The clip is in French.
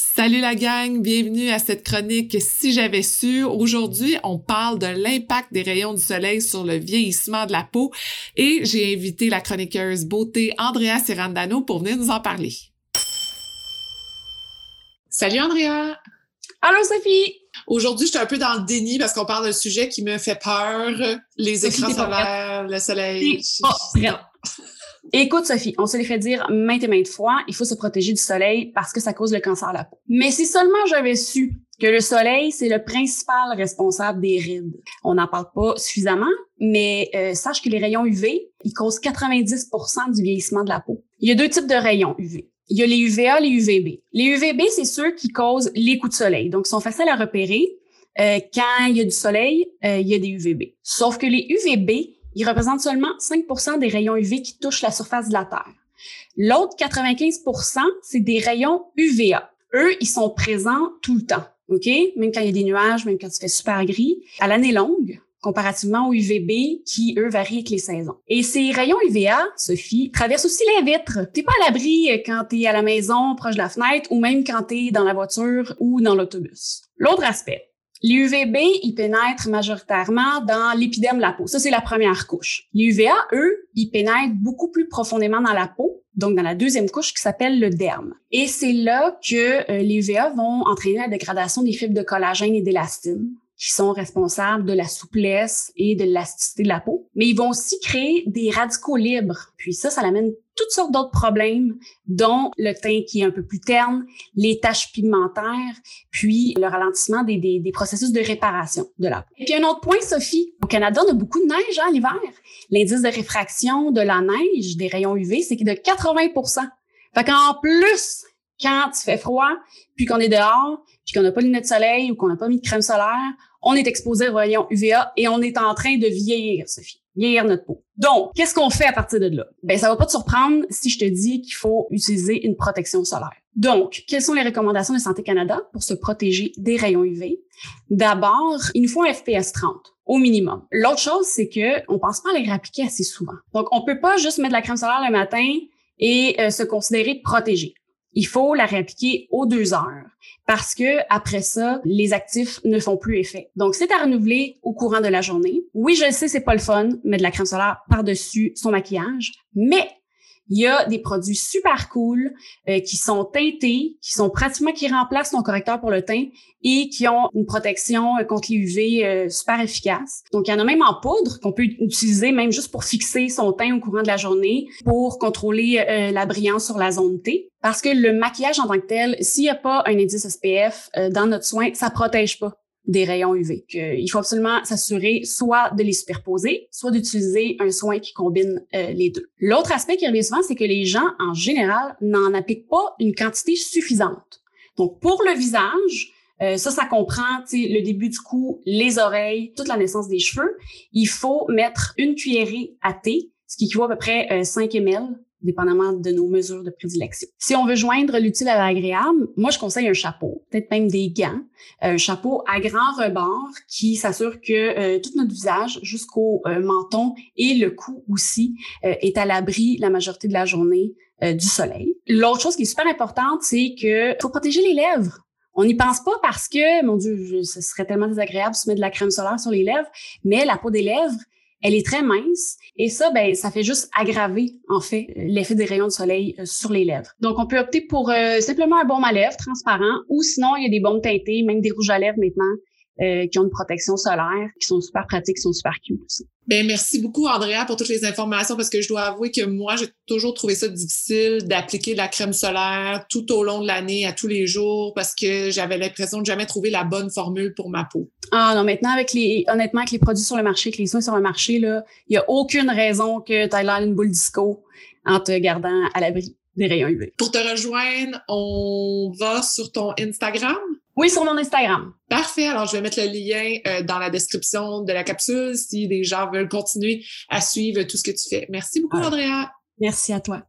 Salut la gang, bienvenue à cette chronique Si j'avais su. Aujourd'hui, on parle de l'impact des rayons du soleil sur le vieillissement de la peau et j'ai invité la chroniqueuse beauté Andrea Serrandano pour venir nous en parler. Salut Andrea! Allô Sophie! Aujourd'hui, je suis un peu dans le déni parce qu'on parle d'un sujet qui me fait peur, les écrans solaires, le soleil. Écoute, Sophie, on se les fait dire maintes et maintes fois, il faut se protéger du soleil parce que ça cause le cancer à la peau. Mais si seulement j'avais su que le soleil, c'est le principal responsable des rides. On n'en parle pas suffisamment, mais euh, sache que les rayons UV, ils causent 90% du vieillissement de la peau. Il y a deux types de rayons UV. Il y a les UVA, les UVB. Les UVB, c'est ceux qui causent les coups de soleil. Donc, ils sont faciles à repérer. Euh, quand il y a du soleil, euh, il y a des UVB. Sauf que les UVB, ils représentent seulement 5% des rayons UV qui touchent la surface de la Terre. L'autre 95% c'est des rayons UVA. Eux, ils sont présents tout le temps. OK? Même quand il y a des nuages, même quand il fait super gris. À l'année longue, comparativement aux UVB qui, eux, varient avec les saisons. Et ces rayons UVA, Sophie, traversent aussi les vitres. T'es pas à l'abri quand t'es à la maison, proche de la fenêtre, ou même quand t'es dans la voiture ou dans l'autobus. L'autre aspect, les UVB, ils majoritairement dans l'épiderme de la peau. Ça, c'est la première couche. Les UVA, eux, ils pénètrent beaucoup plus profondément dans la peau, donc dans la deuxième couche qui s'appelle le derme. Et c'est là que euh, les vont entraîner la dégradation des fibres de collagène et d'élastine qui sont responsables de la souplesse et de l'élasticité de la peau. Mais ils vont aussi créer des radicaux libres. Puis ça, ça amène toutes sortes d'autres problèmes, dont le teint qui est un peu plus terne, les taches pigmentaires, puis le ralentissement des, des, processus de réparation de la peau. Et puis un autre point, Sophie, au Canada, on a beaucoup de neige hein, l'hiver. L'indice de réfraction de la neige, des rayons UV, c'est de 80 Fait qu'en plus, quand il fait froid, puis qu'on est dehors, puis qu'on n'a pas de lunettes de soleil ou qu'on n'a pas mis de crème solaire, on est exposé aux rayons UVA et on est en train de vieillir, Sophie, vieillir notre peau. Donc, qu'est-ce qu'on fait à partir de là? Ben, ça va pas te surprendre si je te dis qu'il faut utiliser une protection solaire. Donc, quelles sont les recommandations de Santé Canada pour se protéger des rayons UV? D'abord, il nous faut un FPS 30 au minimum. L'autre chose, c'est que on pense pas à les réappliquer assez souvent. Donc, on peut pas juste mettre de la crème solaire le matin et euh, se considérer protégé il faut la réappliquer aux deux heures parce que après ça, les actifs ne font plus effet. Donc, c'est à renouveler au courant de la journée. Oui, je sais, c'est pas le fun, mettre de la crème solaire par-dessus son maquillage, mais il y a des produits super cool euh, qui sont teintés, qui sont pratiquement qui remplacent ton correcteur pour le teint et qui ont une protection euh, contre les UV euh, super efficace. Donc il y en a même en poudre qu'on peut utiliser même juste pour fixer son teint au courant de la journée pour contrôler la brillance sur la zone T. Parce que le maquillage en tant que tel, s'il n'y a pas un indice SPF dans notre soin, ça protège pas des rayons UV. il faut absolument s'assurer soit de les superposer, soit d'utiliser un soin qui combine euh, les deux. L'autre aspect qui revient souvent, c'est que les gens, en général, n'en appliquent pas une quantité suffisante. Donc, pour le visage, euh, ça, ça comprend le début du cou, les oreilles, toute la naissance des cheveux. Il faut mettre une cuillerée à thé, ce qui équivaut à peu près 5 euh, ml dépendamment de nos mesures de prédilection. Si on veut joindre l'utile à l'agréable, moi je conseille un chapeau, peut-être même des gants, un chapeau à grand rebord qui s'assure que euh, tout notre visage jusqu'au euh, menton et le cou aussi euh, est à l'abri la majorité de la journée du soleil. L'autre chose qui est super importante, c'est que faut protéger les lèvres. On n'y pense pas parce que, mon Dieu, ce serait tellement désagréable de se mettre de la crème solaire sur les lèvres, mais la peau des lèvres, elle est très mince et ça, ben, ça fait juste aggraver en fait l'effet des rayons de soleil euh, sur les lèvres. Donc, on peut opter pour euh, simplement un baume à lèvres transparent ou sinon il y a des baumes teintés, même des rouges à lèvres maintenant euh, qui ont une protection solaire, qui sont super pratiques, qui sont super cute aussi. Ben merci beaucoup Andrea pour toutes les informations parce que je dois avouer que moi j'ai toujours trouvé ça difficile d'appliquer la crème solaire tout au long de l'année à tous les jours parce que j'avais l'impression de jamais trouver la bonne formule pour ma peau. Ah non, maintenant avec les honnêtement avec les produits sur le marché, avec les soins sur le marché là, il y a aucune raison que tu ailles une boule disco en te gardant à l'abri des rayons UV. Pour te rejoindre, on va sur ton Instagram. Oui, sur mon Instagram. Parfait. Alors, je vais mettre le lien euh, dans la description de la capsule si les gens veulent continuer à suivre tout ce que tu fais. Merci beaucoup, Andrea. Merci à toi.